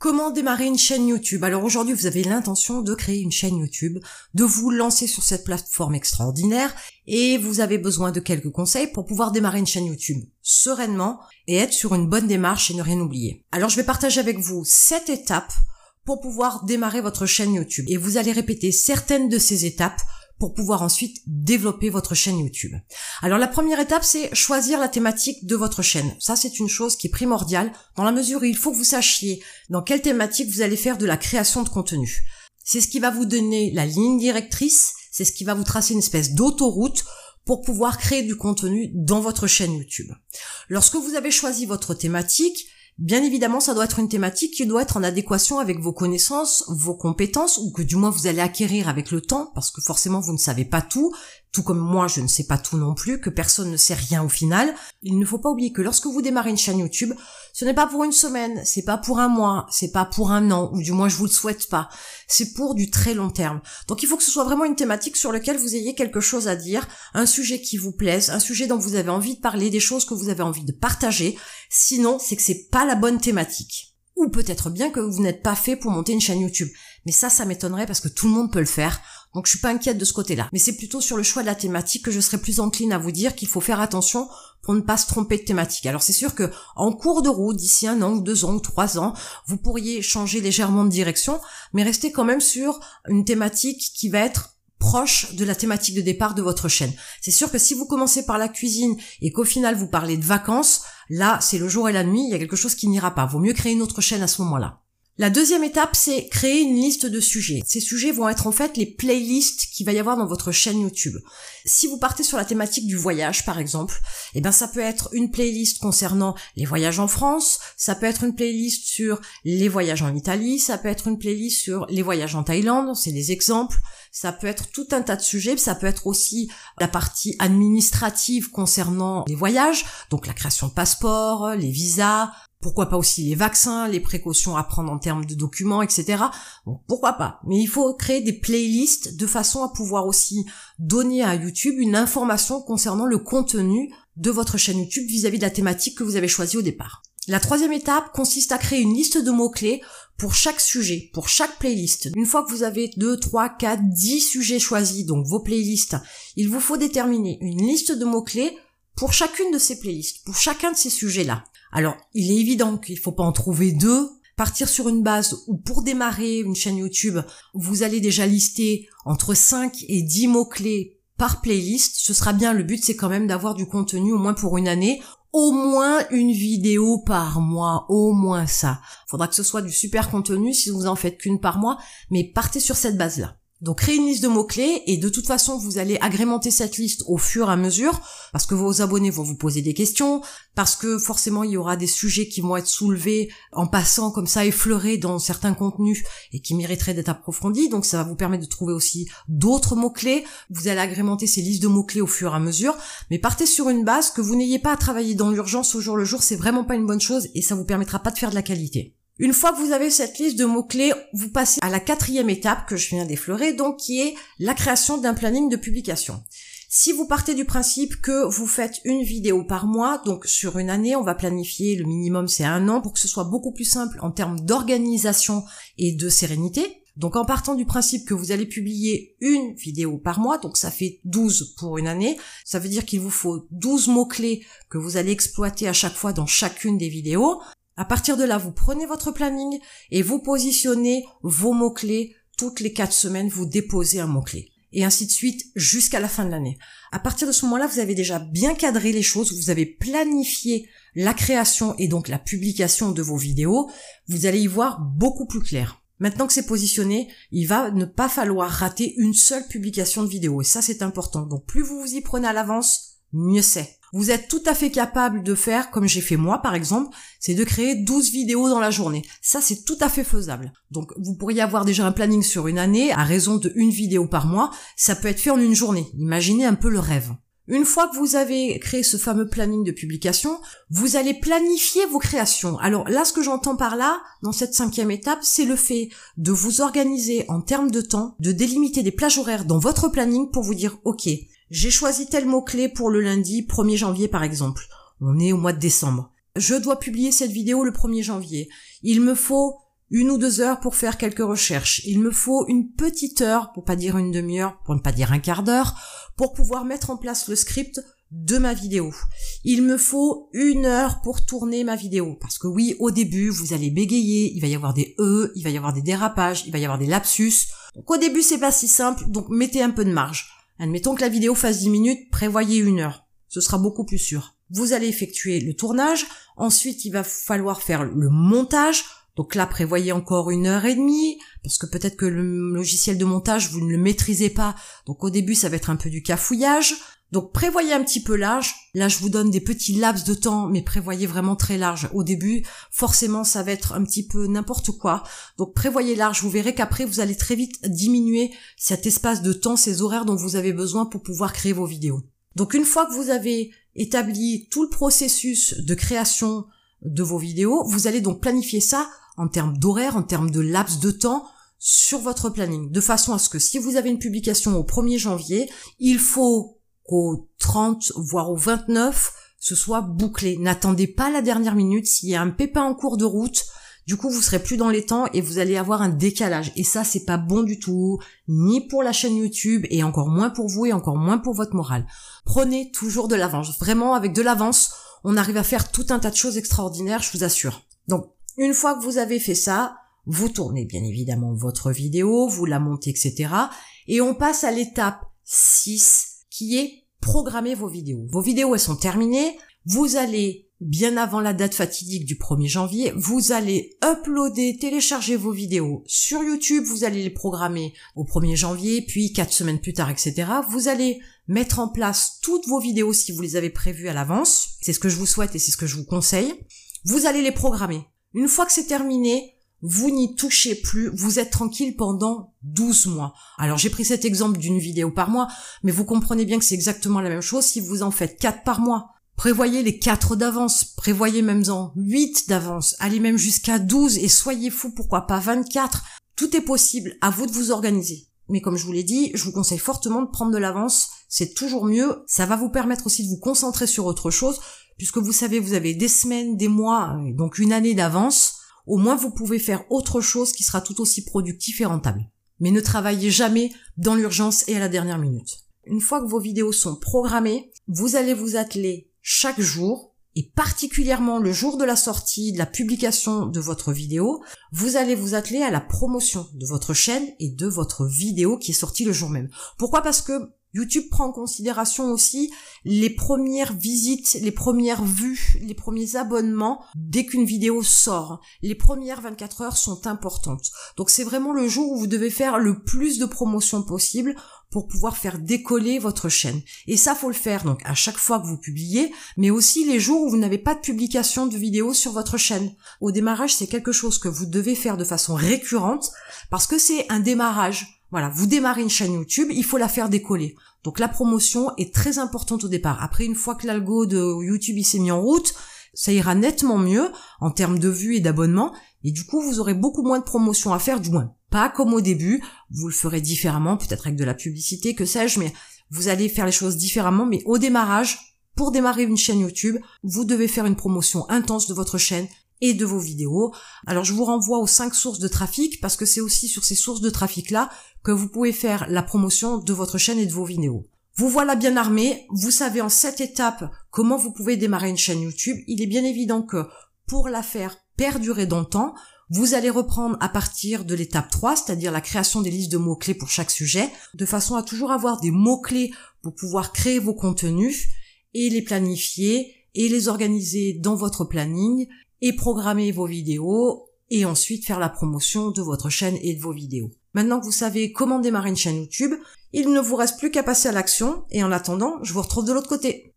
Comment démarrer une chaîne YouTube? Alors aujourd'hui, vous avez l'intention de créer une chaîne YouTube, de vous lancer sur cette plateforme extraordinaire et vous avez besoin de quelques conseils pour pouvoir démarrer une chaîne YouTube sereinement et être sur une bonne démarche et ne rien oublier. Alors je vais partager avec vous sept étapes pour pouvoir démarrer votre chaîne YouTube et vous allez répéter certaines de ces étapes pour pouvoir ensuite développer votre chaîne YouTube. Alors la première étape, c'est choisir la thématique de votre chaîne. Ça, c'est une chose qui est primordiale dans la mesure où il faut que vous sachiez dans quelle thématique vous allez faire de la création de contenu. C'est ce qui va vous donner la ligne directrice, c'est ce qui va vous tracer une espèce d'autoroute pour pouvoir créer du contenu dans votre chaîne YouTube. Lorsque vous avez choisi votre thématique, Bien évidemment, ça doit être une thématique qui doit être en adéquation avec vos connaissances, vos compétences, ou que du moins vous allez acquérir avec le temps, parce que forcément vous ne savez pas tout, tout comme moi je ne sais pas tout non plus, que personne ne sait rien au final. Il ne faut pas oublier que lorsque vous démarrez une chaîne YouTube, ce n'est pas pour une semaine, c'est pas pour un mois, c'est pas pour un an, ou du moins je vous le souhaite pas. C'est pour du très long terme. Donc il faut que ce soit vraiment une thématique sur laquelle vous ayez quelque chose à dire, un sujet qui vous plaise, un sujet dont vous avez envie de parler, des choses que vous avez envie de partager. Sinon, c'est que c'est pas la bonne thématique. Ou peut-être bien que vous n'êtes pas fait pour monter une chaîne YouTube. Mais ça, ça m'étonnerait parce que tout le monde peut le faire. Donc je suis pas inquiète de ce côté-là. Mais c'est plutôt sur le choix de la thématique que je serais plus encline à vous dire qu'il faut faire attention pour ne pas se tromper de thématique. Alors c'est sûr que en cours de route, d'ici un an deux ans trois ans, vous pourriez changer légèrement de direction, mais rester quand même sur une thématique qui va être proche de la thématique de départ de votre chaîne. C'est sûr que si vous commencez par la cuisine et qu'au final vous parlez de vacances, là c'est le jour et la nuit, il y a quelque chose qui n'ira pas. Vaut mieux créer une autre chaîne à ce moment-là. La deuxième étape, c'est créer une liste de sujets. Ces sujets vont être en fait les playlists qu'il va y avoir dans votre chaîne YouTube. Si vous partez sur la thématique du voyage, par exemple, eh ben ça peut être une playlist concernant les voyages en France, ça peut être une playlist sur les voyages en Italie, ça peut être une playlist sur les voyages en Thaïlande, c'est des exemples. Ça peut être tout un tas de sujets, ça peut être aussi la partie administrative concernant les voyages, donc la création de passeports, les visas, pourquoi pas aussi les vaccins, les précautions à prendre en termes de documents, etc. pourquoi pas Mais il faut créer des playlists de façon à pouvoir aussi donner à YouTube une information concernant le contenu de votre chaîne YouTube vis-à-vis de la thématique que vous avez choisie au départ. La troisième étape consiste à créer une liste de mots-clés pour chaque sujet, pour chaque playlist. Une fois que vous avez 2, 3, 4, 10 sujets choisis, donc vos playlists, il vous faut déterminer une liste de mots-clés pour chacune de ces playlists, pour chacun de ces sujets-là. Alors, il est évident qu'il ne faut pas en trouver deux, partir sur une base où pour démarrer une chaîne YouTube, vous allez déjà lister entre 5 et 10 mots-clés par playlist, ce sera bien, le but c'est quand même d'avoir du contenu au moins pour une année, au moins une vidéo par mois, au moins ça. Faudra que ce soit du super contenu si vous en faites qu'une par mois, mais partez sur cette base-là. Donc créez une liste de mots-clés et de toute façon vous allez agrémenter cette liste au fur et à mesure parce que vos abonnés vont vous poser des questions, parce que forcément il y aura des sujets qui vont être soulevés en passant comme ça effleurés dans certains contenus et qui mériteraient d'être approfondis. Donc ça va vous permettre de trouver aussi d'autres mots-clés. Vous allez agrémenter ces listes de mots-clés au fur et à mesure, mais partez sur une base que vous n'ayez pas à travailler dans l'urgence au jour le jour, c'est vraiment pas une bonne chose et ça vous permettra pas de faire de la qualité. Une fois que vous avez cette liste de mots-clés, vous passez à la quatrième étape que je viens d'effleurer, donc qui est la création d'un planning de publication. Si vous partez du principe que vous faites une vidéo par mois, donc sur une année, on va planifier le minimum c'est un an pour que ce soit beaucoup plus simple en termes d'organisation et de sérénité. Donc en partant du principe que vous allez publier une vidéo par mois, donc ça fait 12 pour une année, ça veut dire qu'il vous faut 12 mots-clés que vous allez exploiter à chaque fois dans chacune des vidéos. À partir de là, vous prenez votre planning et vous positionnez vos mots-clés. Toutes les quatre semaines, vous déposez un mot-clé. Et ainsi de suite jusqu'à la fin de l'année. À partir de ce moment-là, vous avez déjà bien cadré les choses, vous avez planifié la création et donc la publication de vos vidéos. Vous allez y voir beaucoup plus clair. Maintenant que c'est positionné, il va ne pas falloir rater une seule publication de vidéo. Et ça, c'est important. Donc plus vous vous y prenez à l'avance, mieux c'est. Vous êtes tout à fait capable de faire, comme j'ai fait moi par exemple, c'est de créer 12 vidéos dans la journée. Ça, c'est tout à fait faisable. Donc, vous pourriez avoir déjà un planning sur une année, à raison de une vidéo par mois. Ça peut être fait en une journée. Imaginez un peu le rêve. Une fois que vous avez créé ce fameux planning de publication, vous allez planifier vos créations. Alors là, ce que j'entends par là, dans cette cinquième étape, c'est le fait de vous organiser en termes de temps, de délimiter des plages horaires dans votre planning pour vous dire, OK, j'ai choisi tel mot-clé pour le lundi 1er janvier par exemple. On est au mois de décembre. Je dois publier cette vidéo le 1er janvier. Il me faut une ou deux heures pour faire quelques recherches. Il me faut une petite heure, pour pas dire une demi-heure, pour ne pas dire un quart d'heure, pour pouvoir mettre en place le script de ma vidéo. Il me faut une heure pour tourner ma vidéo. Parce que oui, au début, vous allez bégayer, il va y avoir des E, il va y avoir des dérapages, il va y avoir des lapsus. Donc au début, c'est pas si simple, donc mettez un peu de marge. Admettons que la vidéo fasse 10 minutes, prévoyez une heure. Ce sera beaucoup plus sûr. Vous allez effectuer le tournage, ensuite il va falloir faire le montage, donc là, prévoyez encore une heure et demie, parce que peut-être que le logiciel de montage, vous ne le maîtrisez pas. Donc au début, ça va être un peu du cafouillage. Donc prévoyez un petit peu large. Là, je vous donne des petits laps de temps, mais prévoyez vraiment très large. Au début, forcément, ça va être un petit peu n'importe quoi. Donc prévoyez large. Vous verrez qu'après, vous allez très vite diminuer cet espace de temps, ces horaires dont vous avez besoin pour pouvoir créer vos vidéos. Donc une fois que vous avez établi tout le processus de création de vos vidéos, vous allez donc planifier ça en termes d'horaire, en termes de laps de temps sur votre planning, de façon à ce que si vous avez une publication au 1er janvier, il faut qu'au 30, voire au 29, ce soit bouclé. N'attendez pas la dernière minute. S'il y a un pépin en cours de route, du coup, vous serez plus dans les temps et vous allez avoir un décalage. Et ça, c'est pas bon du tout, ni pour la chaîne YouTube et encore moins pour vous et encore moins pour votre morale. Prenez toujours de l'avance. Vraiment, avec de l'avance, on arrive à faire tout un tas de choses extraordinaires, je vous assure. Donc, une fois que vous avez fait ça, vous tournez bien évidemment votre vidéo, vous la montez, etc. Et on passe à l'étape 6 qui est programmer vos vidéos. Vos vidéos, elles sont terminées. Vous allez, bien avant la date fatidique du 1er janvier, vous allez uploader, télécharger vos vidéos sur YouTube. Vous allez les programmer au 1er janvier, puis quatre semaines plus tard, etc. Vous allez mettre en place toutes vos vidéos si vous les avez prévues à l'avance. C'est ce que je vous souhaite et c'est ce que je vous conseille. Vous allez les programmer. Une fois que c'est terminé, vous n'y touchez plus, vous êtes tranquille pendant 12 mois. Alors j'ai pris cet exemple d'une vidéo par mois, mais vous comprenez bien que c'est exactement la même chose si vous en faites 4 par mois. Prévoyez les 4 d'avance, prévoyez même en 8 d'avance, allez même jusqu'à 12 et soyez fous, pourquoi pas 24. Tout est possible, à vous de vous organiser. Mais comme je vous l'ai dit, je vous conseille fortement de prendre de l'avance, c'est toujours mieux, ça va vous permettre aussi de vous concentrer sur autre chose, puisque vous savez, vous avez des semaines, des mois, donc une année d'avance, au moins vous pouvez faire autre chose qui sera tout aussi productif et rentable. Mais ne travaillez jamais dans l'urgence et à la dernière minute. Une fois que vos vidéos sont programmées, vous allez vous atteler chaque jour, et particulièrement le jour de la sortie, de la publication de votre vidéo, vous allez vous atteler à la promotion de votre chaîne et de votre vidéo qui est sortie le jour même. Pourquoi? Parce que YouTube prend en considération aussi les premières visites, les premières vues, les premiers abonnements dès qu'une vidéo sort. Les premières 24 heures sont importantes. Donc c'est vraiment le jour où vous devez faire le plus de promotion possible pour pouvoir faire décoller votre chaîne. Et ça, faut le faire donc à chaque fois que vous publiez, mais aussi les jours où vous n'avez pas de publication de vidéos sur votre chaîne. Au démarrage, c'est quelque chose que vous devez faire de façon récurrente parce que c'est un démarrage. Voilà, vous démarrez une chaîne YouTube, il faut la faire décoller. Donc la promotion est très importante au départ. Après, une fois que l'algo de YouTube s'est mis en route, ça ira nettement mieux en termes de vues et d'abonnements. Et du coup, vous aurez beaucoup moins de promotion à faire, du moins pas comme au début. Vous le ferez différemment, peut-être avec de la publicité, que sais-je, mais vous allez faire les choses différemment. Mais au démarrage, pour démarrer une chaîne YouTube, vous devez faire une promotion intense de votre chaîne et de vos vidéos. Alors je vous renvoie aux cinq sources de trafic parce que c'est aussi sur ces sources de trafic là que vous pouvez faire la promotion de votre chaîne et de vos vidéos. Vous voilà bien armé, vous savez en cette étape comment vous pouvez démarrer une chaîne YouTube. Il est bien évident que pour la faire perdurer dans le temps, vous allez reprendre à partir de l'étape 3, c'est-à-dire la création des listes de mots-clés pour chaque sujet, de façon à toujours avoir des mots-clés pour pouvoir créer vos contenus et les planifier et les organiser dans votre planning et programmer vos vidéos et ensuite faire la promotion de votre chaîne et de vos vidéos. Maintenant que vous savez comment démarrer une chaîne YouTube, il ne vous reste plus qu'à passer à l'action et en attendant, je vous retrouve de l'autre côté.